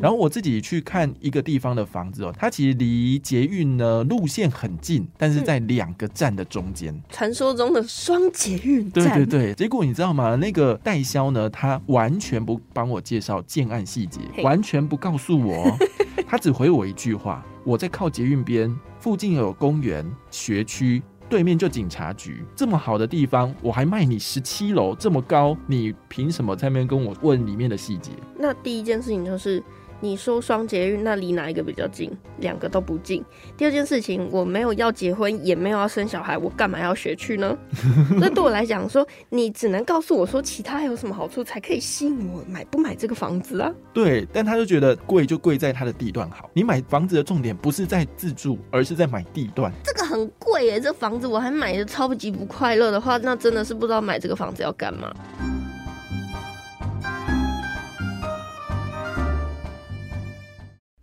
然后我自己去看一个地方的房子哦，它其实离捷运呢路线很近，但是在两个站的中间。传说中的双捷运对站，对对，结果你知道吗？那个代销呢，他完全不帮我介绍建案细节，完全不告诉我哦，他只回我一句话：我在靠捷运边，附近有公园、学区。对面就警察局，这么好的地方，我还卖你十七楼这么高，你凭什么在那边跟我问里面的细节？那第一件事情就是，你说双捷运，那离哪一个比较近？两个都不近。第二件事情，我没有要结婚，也没有要生小孩，我干嘛要学去呢？那对我来讲说，你只能告诉我说其他还有什么好处，才可以吸引我买不买这个房子啊？对，但他就觉得贵就贵在它的地段好。你买房子的重点不是在自住，而是在买地段。这个很贵耶，这房子我还买的超级不快乐的话，那真的是不知道买这个房子要干嘛。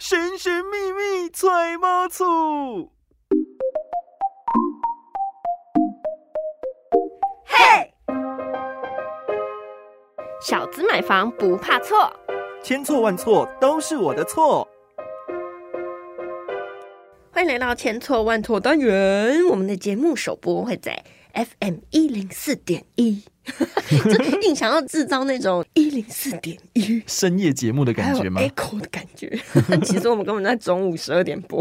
神神秘秘揣猫醋。小资买房不怕错。千错万错都是我的错。欢迎来到千错万错单元，我们的节目首播会在 FM 一零四点一，就 硬想要制造那种一零四点一深夜节目的感觉吗？echo 的感觉。其实我们根本在中午十二点播。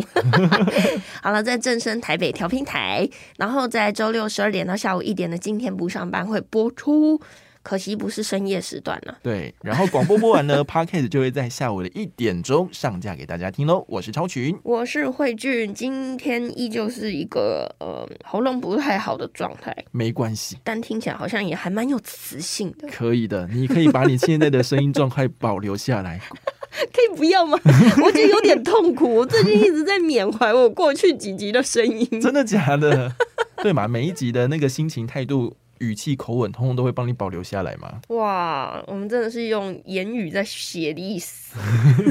好了，在正声台北调频台，然后在周六十二点到下午一点的今天不上班会播出。可惜不是深夜时段了、对，然后广播播完呢，Podcast 就会在下午的一点钟上架给大家听喽。我是超群，我是慧俊，今天依旧是一个呃喉咙不太好的状态，没关系，但听起来好像也还蛮有磁性的。可以的，你可以把你现在的声音状态保留下来。可以不要吗？我觉得有点痛苦。我最近一直在缅怀我过去几集的声音。真的假的？对嘛？每一集的那个心情、态度、语气、口吻，通通都会帮你保留下来吗。哇，我们真的是用言语在写的意思。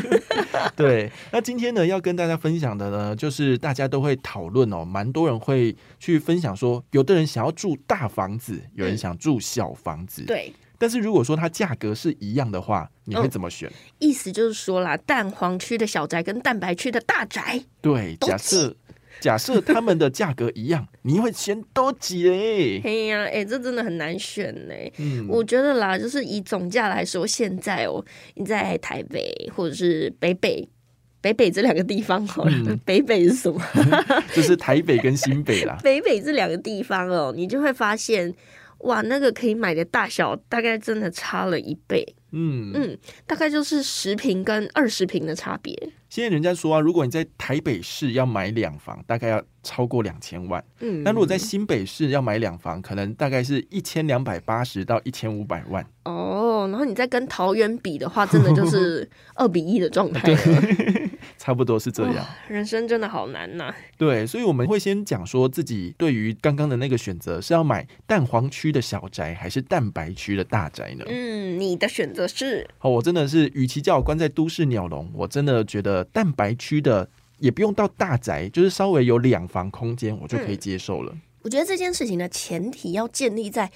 对，那今天呢，要跟大家分享的呢，就是大家都会讨论哦，蛮多人会去分享说，有的人想要住大房子，有人想住小房子。，对，但是如果说它价格是一样的话，你会嗯怎么选？意思就是说啦，蛋黄区的小宅跟蛋白区的大宅，对，假设假设他们的价格一样，你会选多几嘞？嘿呀、哎、这真的很难选呢。嗯，我觉得啦，就是以总价来说，现在哦，你在台北或者是北北。北北这两个地方好了，嗯北北是什么？就是台北跟新北啦。北北这两个地方哦，你就会发现，哇，那个可以买的大小大概真的差了一倍，嗯，嗯，大概就是十平跟二十平的差别，现在人家说啊，如果你在台北市要买两房，大概要超过两千万。嗯，那如果在新北市要买两房，可能大概是一千两百八十到一千五百万。哦，然后你再跟桃园比的话，真的就是 二比一的状态了，差不多是这样。人生真的好难呐、对，所以我们会先讲说自己对于刚刚的那个选择是要买蛋黄区的小宅还是蛋白区的大宅呢？嗯，你的选择是哦，我真的是，与其叫我关在都市鸟笼，我真的觉得蛋白区的也不用到大宅，就是稍微有两房空间，我就可以接受了。我觉得这件事情的前提要建立在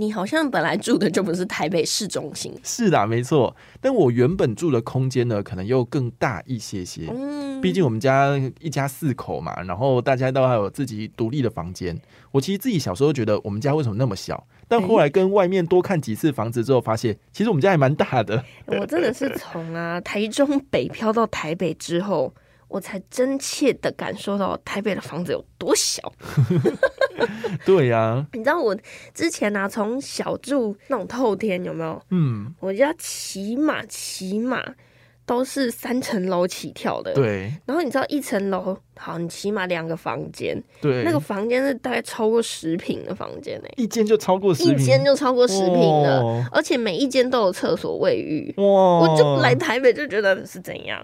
你好像本来住的就不是台北市中心，是的，没错。但我原本住的空间呢，可能又更大一些些。嗯，毕竟我们家一家四口嘛，然后大家都还有自己独立的房间。我其实自己小时候觉得我们家为什么那么小，但后来跟外面多看几次房子之后，发现其实我们家还蛮大的。我真的是从啊台中北漂到台北之后，我才真切的感受到台北的房子有多小。对呀、你知道我之前啊，从小住那种透天，有没有？嗯，我家起码起码都是三层楼起跳的。。对然后你知道一层楼，好，你起码两个房间，对，那个房间是大概超过十平的房间呢、一间就超过十一平，间就超过十平了，哇而且每一间都有厕所卫浴。哇，我就来台北就觉得是怎样，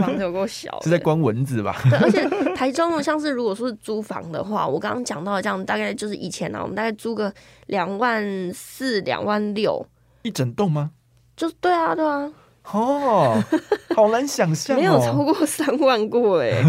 房子有够小，是在关蚊子吧？对，而且台中呢，像是如果说是租房的话，我刚刚讲到的这样，大概就是以前呢、啊，我们大概租个两万四、两万六，一整栋吗？就对啊，对啊，哦，好难想象、哦，没有超过三万过哎。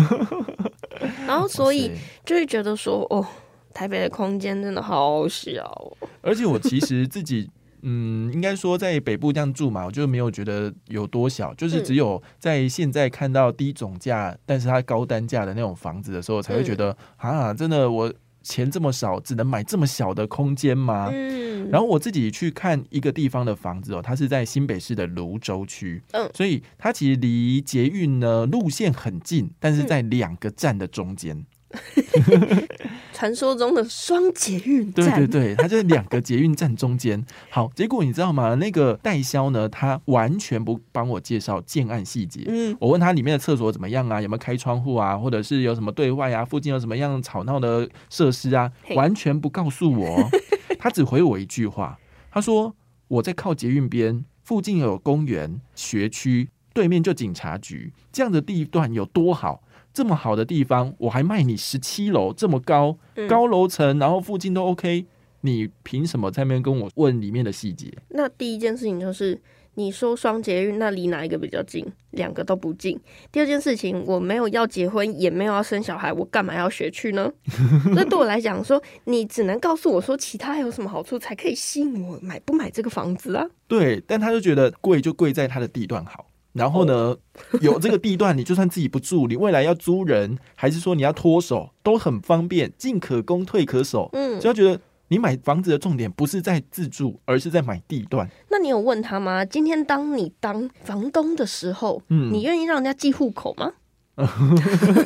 然后所以就会觉得说，哦，台北的空间真的好小哦。而且我其实自己。嗯，应该说在北部这样住嘛，我就没有觉得有多小，就是只有在现在看到低总价，但是它高单价的那种房子的时候，才会觉得啊，真的我钱这么少，只能买这么小的空间吗？嗯，然后我自己去看一个地方的房子哦，它是在新北市的泸州区，嗯所以它其实离捷运呢路线很近，但是在两个站的中间。传说中的双捷运对站，对对，它就是两个捷运站中间。好，结果你知道吗？那个代销呢，他完全不帮我介绍建案细节。嗯，我问他里面的厕所怎么样啊，有没有开窗户啊，或者是有什么对外啊，附近有什么样吵闹的设施啊，完全不告诉我。他只回我一句话，他说我在靠捷运边，附近有公园、学区，对面就警察局，这样的地段有多好？这么好的地方，我还卖你十七楼这么高嗯高楼层，然后附近都 OK，你凭什么在那边跟我问里面的细节？那第一件事情就是你说双捷运，那离哪一个比较近？两个都不近。第二件事情，我没有要结婚，也没有要生小孩，我干嘛要学去呢？那对我来讲说，你只能告诉我说其他还有什么好处，才可以吸引我买不买这个房子啊？对，但他就觉得贵就贵在它的地段好。然后呢，有这个地段，你就算自己不住，你未来要租人，还是说你要脱手，都很方便，进可攻，退可守。嗯所以他觉得你买房子的重点不是在自住，而是在买地段。那你有问他吗？今天当你当房东的时候，嗯你愿意让人家寄户口吗？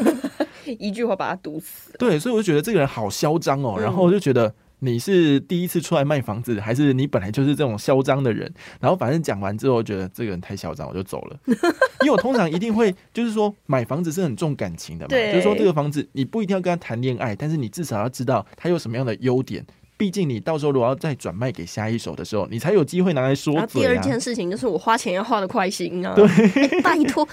一句话把他堵死。对，所以我就觉得这个人好嚣张哦，嗯然后我就觉得。你是第一次出来卖房子，还是你本来就是这种嚣张的人？然后反正讲完之后，觉得这个人太嚣张，我就走了。因为我通常一定会，就是说买房子是很重感情的嘛，就是说这个房子你不一定要跟他谈恋爱，但是你至少要知道他有什么样的优点。毕竟你到时候如果要再转卖给下一手的时候，你才有机会拿来说然后第。二件事情就是我花钱要花的快心啊！对、拜托，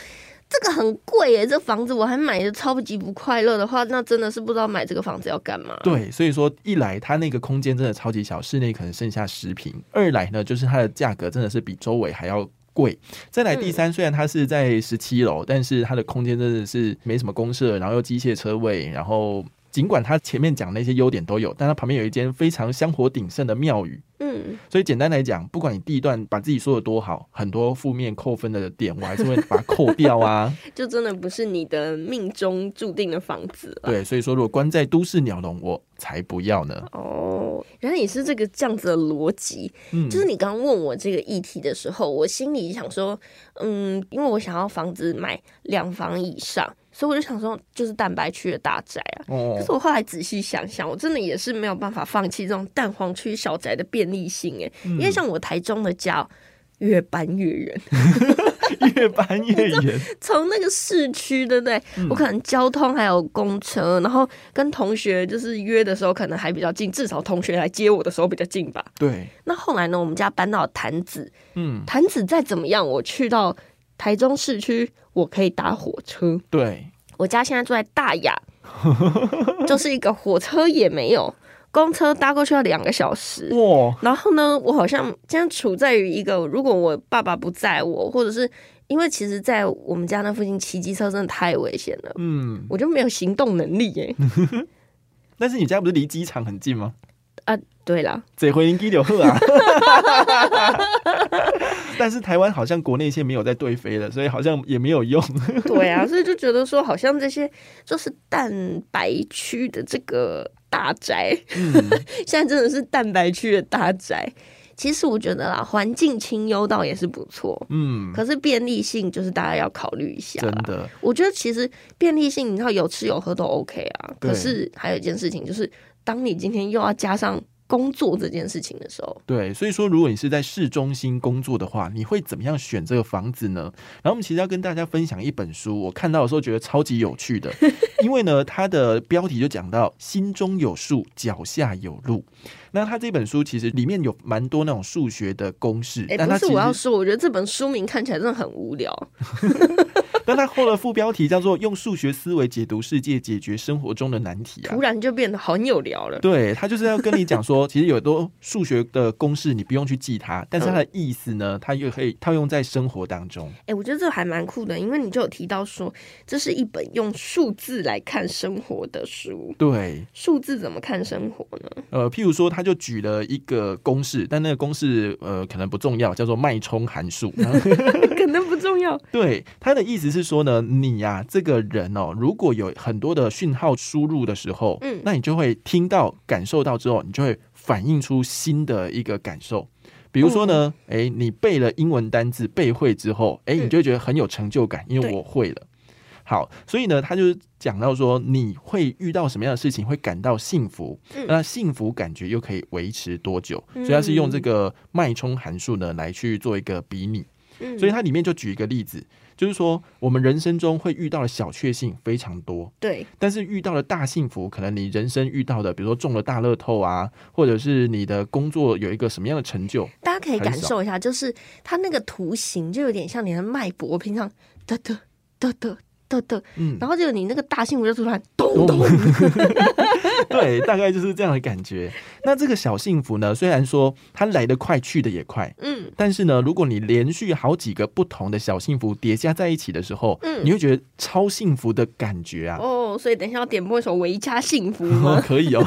这个很贵耶，这房子我还买的超级不快乐的话，那真的是不知道买这个房子要干嘛。对，所以说一来它那个空间真的超级小，室内可能剩下十平；二来呢，就是它的价格真的是比周围还要贵。再来第三，虽然它是在十七楼，但是它的空间真的是没什么公设，然后又机械车位，然后尽管它前面讲那些优点都有，但它旁边有一间非常香火鼎盛的庙宇。嗯，所以简单来讲，不管你第一段把自己说的多好，很多负面扣分的点，我还是会把它扣掉啊。就真的不是你的命中注定的房子了。对，所以说如果关在都市鸟笼，我才不要呢。哦，原来也是这个这样子的逻辑。嗯，就是你刚刚问我这个议题的时候，我心里想说，嗯，因为我想要房子买两房以上，所以我就想说，就是蛋白区的大宅啊。可哦是我后来仔细想想，我真的也是没有办法放弃这种蛋黄区小宅的便利性哎，因为像我台中的家哦越搬越远，越搬越远。从那个市区，对不对？嗯我可能交通还有公车，然后跟同学就是约的时候可能还比较近，至少同学来接我的时候比较近吧。对，那后来呢，我们家搬到潭子，嗯，潭子再怎么样，我去到台中市区，我可以搭火车。对，我家现在住在大雅，就是一个火车也没有，公车搭过去要两个小时。哇，然后呢，我好像现在处在于一个，如果我爸爸不载我，或者是因为其实，在我们家那附近骑机车真的太危险了，嗯，我就没有行动能力耶。但是你家不是离机场很近吗？啊，对了，这回应基流鹤啊。但是台湾好像国内线没有在对飞了，所以好像也没有用。对啊，所以就觉得说，好像这些就是蛋白区的这个大宅，嗯，现在真的是蛋白区的大宅。其实我觉得啦，环境清幽倒也是不错，嗯，可是便利性就是大家要考虑一下啦。真的，我觉得其实便利性，你知道有吃有喝都 OK 啊。对可是还有一件事情，就是当你今天又要加上工作这件事情的时候，对，所以说如果你是在市中心工作的话，你会怎么样选这个房子呢？然后我们其实要跟大家分享一本书，我看到的时候觉得超级有趣的，因为呢，它的标题就讲到“心中有数，脚下有路”。那他这本书其实里面有蛮多那种数学的公式，哎、不是我要说，我觉得这本书名看起来真的很无聊。但他后的副标题叫做“用数学思维解读世界，解决生活中的难题”啊突。然就变得很有聊了。对他就是要跟你讲说，其实有很多数学的公式你不用去记它，但是它的意思呢，它又可以套用在生活当中。哎、我觉得这还蛮酷的，因为你就有提到说，这是一本用数字来看生活的书。对，数字怎么看生活呢？呃，譬如说，他就举了一个公式，但那个公式呃可能不重要，叫做脉冲函数。可能不重要。对，他的意思是说呢，你呀、这个人哦，如果有很多的讯号输入的时候，嗯那你就会听到、感受到之后，你就会反映出新的一个感受。比如说呢，诶，你背了英文单字背会之后，诶，嗯你就会觉得很有成就感，因为我会了。好，所以呢，他就是讲到说，你会遇到什么样的事情会感到幸福，嗯那幸福感觉又可以维持多久？所以他是用这个脉冲函数呢来去做一个比拟。嗯，所以它里面就举一个例子，就是说我们人生中会遇到的小确幸非常多，对，但是遇到的大幸福，可能你人生遇到的，比如说中了大乐透啊，或者是你的工作有一个什么样的成就，大家可以感受一下，就是它那个图形就有点像你的脉搏，平常得得得得然后就你那个大幸福就突然咚咚，对，大概就是这样的感觉。那这个小幸福呢，虽然说它来得快，去的也快。嗯，但是呢，如果你连续好几个不同的小幸福叠加在一起的时候，嗯你会觉得超幸福的感觉啊！哦，所以等一下要点播一首《维嘉幸福》？可以哦。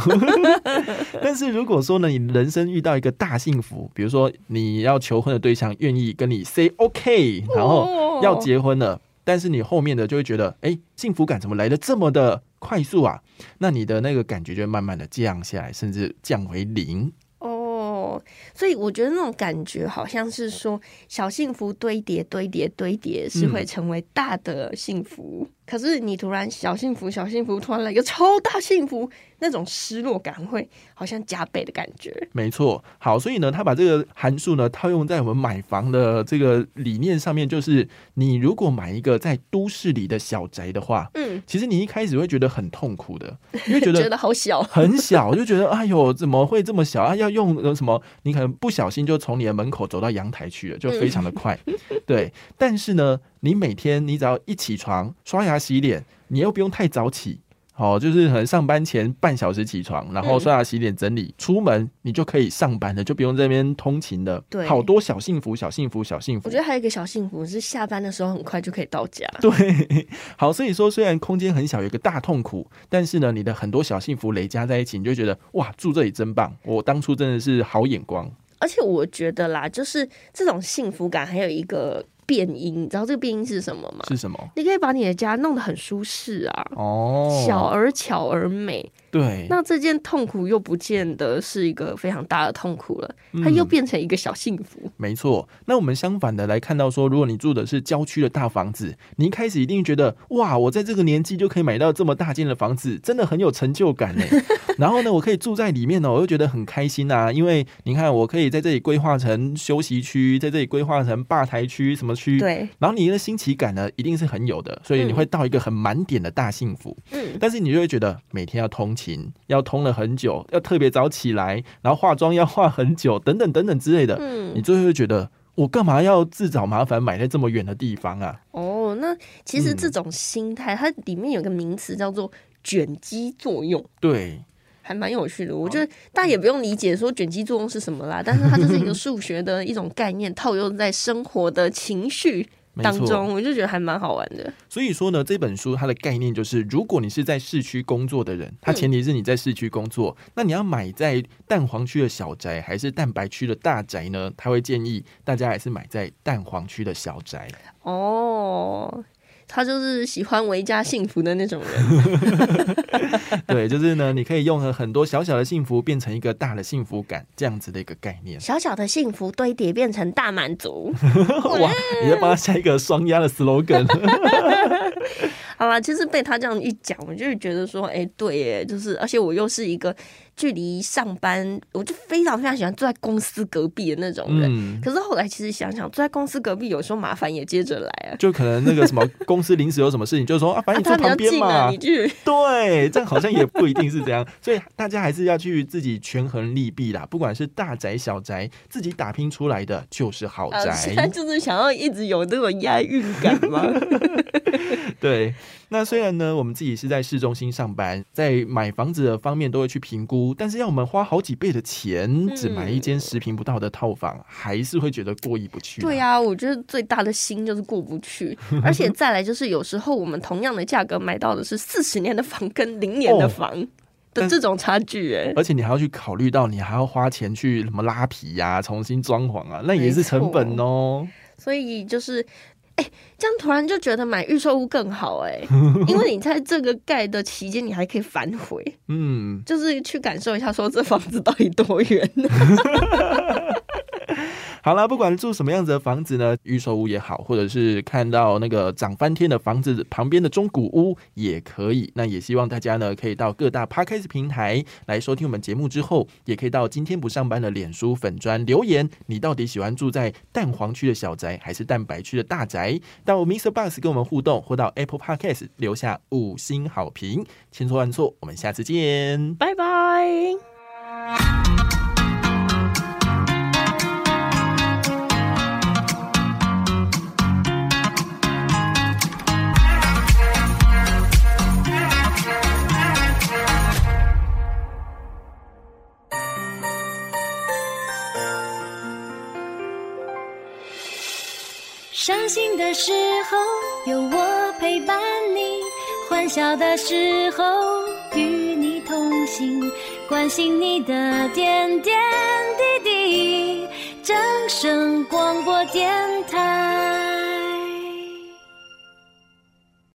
但是如果说呢，你人生遇到一个大幸福，比如说你要求婚的对象愿意跟你 say OK，然后要结婚了，但是你后面的就会觉得，哎，幸福感怎么来的这么的快速啊？那你的那个感觉就会慢慢的降下来，甚至降为零。哦，所以我觉得那种感觉好像是说，小幸福堆叠、堆叠、堆叠是会成为大的幸福。可是你突然小幸福、小幸福，突然来一个超大幸福，那种失落感会好像加倍的感觉。没错，好，所以呢，他把这个函数呢套用在我们买房的这个理念上面，就是你如果买一个在都市里的小宅的话，嗯，其实你一开始会觉得很痛苦的，因为觉得觉得好小。很小，就觉得哎呦，怎么会这么小啊？要用呃什么？你可能不小心就从你的门口走到阳台去了，就非常的快。对，但是呢，你每天你只要一起床刷牙洗脸，你又不用太早起。哦，就是可能上班前半小时起床，然后嗯刷牙洗脸整理，出门你就可以上班了，就不用这边通勤了。对好多小幸福，小幸福，小幸福。我觉得还有一个小幸福是下班的时候很快就可以到家。对，好，所以说虽然空间很小，有一个大痛苦，但是呢，你的很多小幸福累加在一起，你就觉得哇，住这里真棒，我当初真的是好眼光。而且我觉得啦，就是这种幸福感还有一个变音，你知道这个变音是什么吗？是什么？你可以把你的家弄得很舒适啊，哦，小而巧而美。对，那这件痛苦又不见得是一个非常大的痛苦了，嗯它又变成一个小幸福。没错。那我们相反的来看到说，如果你住的是郊区的大房子，你一开始一定觉得哇，我在这个年纪就可以买到这么大间的房子，真的很有成就感呢。然后呢，我可以住在里面呢，我又觉得很开心啊，因为你看，我可以在这里规划成休息区，在这里规划成吧台区什么区，对，然后你的新奇感呢，一定是很有的，所以你会到一个很满点的大幸福。嗯，但是你就会觉得每天要通勤，要通了很久，要特别早起来，然后化妆要化很久，等等等等之类的，嗯你最后会觉得我干嘛要自找麻烦买在这么远的地方啊？哦，那其实嗯这种心态，它里面有个名词叫做卷积作用。对，还蛮有趣的，我觉得大家也不用理解说卷积作用是什么啦，但是它就是一个数学的一种概念，套用在生活的情绪。当中，我就觉得还蛮好玩的。所以说呢，这本书它的概念就是，如果你是在市区工作的人，它前提是你在市区工作，那你要买在蛋黄区的小宅还是蛋白区的大宅呢？他会建议大家还是买在蛋黄区的小宅。哦，他就是喜欢维家幸福的那种人。对，就是呢，你可以用很多小小的幸福变成一个大的幸福感，这样子的一个概念。小小的幸福堆叠变成大满足。哇，你要帮他下一个双压的 slogan。好啦，其实被他这样一讲，我就觉得说，哎、对耶，就是，而且我又是一个距离上班，我就非常非常喜欢坐在公司隔壁的那种人。嗯，可是后来其实想想，坐在公司隔壁有时候麻烦也接着来啊。就可能那个什么公司临时有什么事情，就说 啊，反正你坐旁边嘛近啊，，你去。对，这样好像也不一定是这样，所以大家还是要去自己权衡利弊啦。不管是大宅小宅，自己打拼出来的就是好啊，宅。现在就是想要一直有那种押韵感吗？对，那虽然呢，我们自己是在市中心上班，在买房子的方面都会去评估，但是要我们花好几倍的钱，只买一间十平不到的套房，还是会觉得过意不去。对、啊，我觉得最大的心就是过不去，而且再来就是有时候我们同样的价格买到的是四十年的房跟零年的房的这种差距、哎、而且你还要去考虑到，你还要花钱去什么拉皮呀、重新装潢啊，那也是成本哦。所以就是。哎、这样突然就觉得买预售屋更好哎、因为你在这个盖的期间，你还可以反悔，嗯，就是去感受一下，说这房子到底多远。好啦，不管住什么样子的房子呢，预售屋也好，或者是看到那个涨翻天的房子旁边的中古屋也可以。那也希望大家呢，可以到各大 podcast 平台来收听我们节目之后，也可以到今天不上班的脸书粉砖留言，你到底喜欢住在蛋黄区的小宅，还是蛋白区的大宅？到 Mr. Box 跟我们互动，或到 Apple Podcast 留下五星好评。千错万错，我们下次见。拜拜。心的时候有我陪伴你，欢笑的时候与你同行，关心你的点点滴滴。掌声广播电台。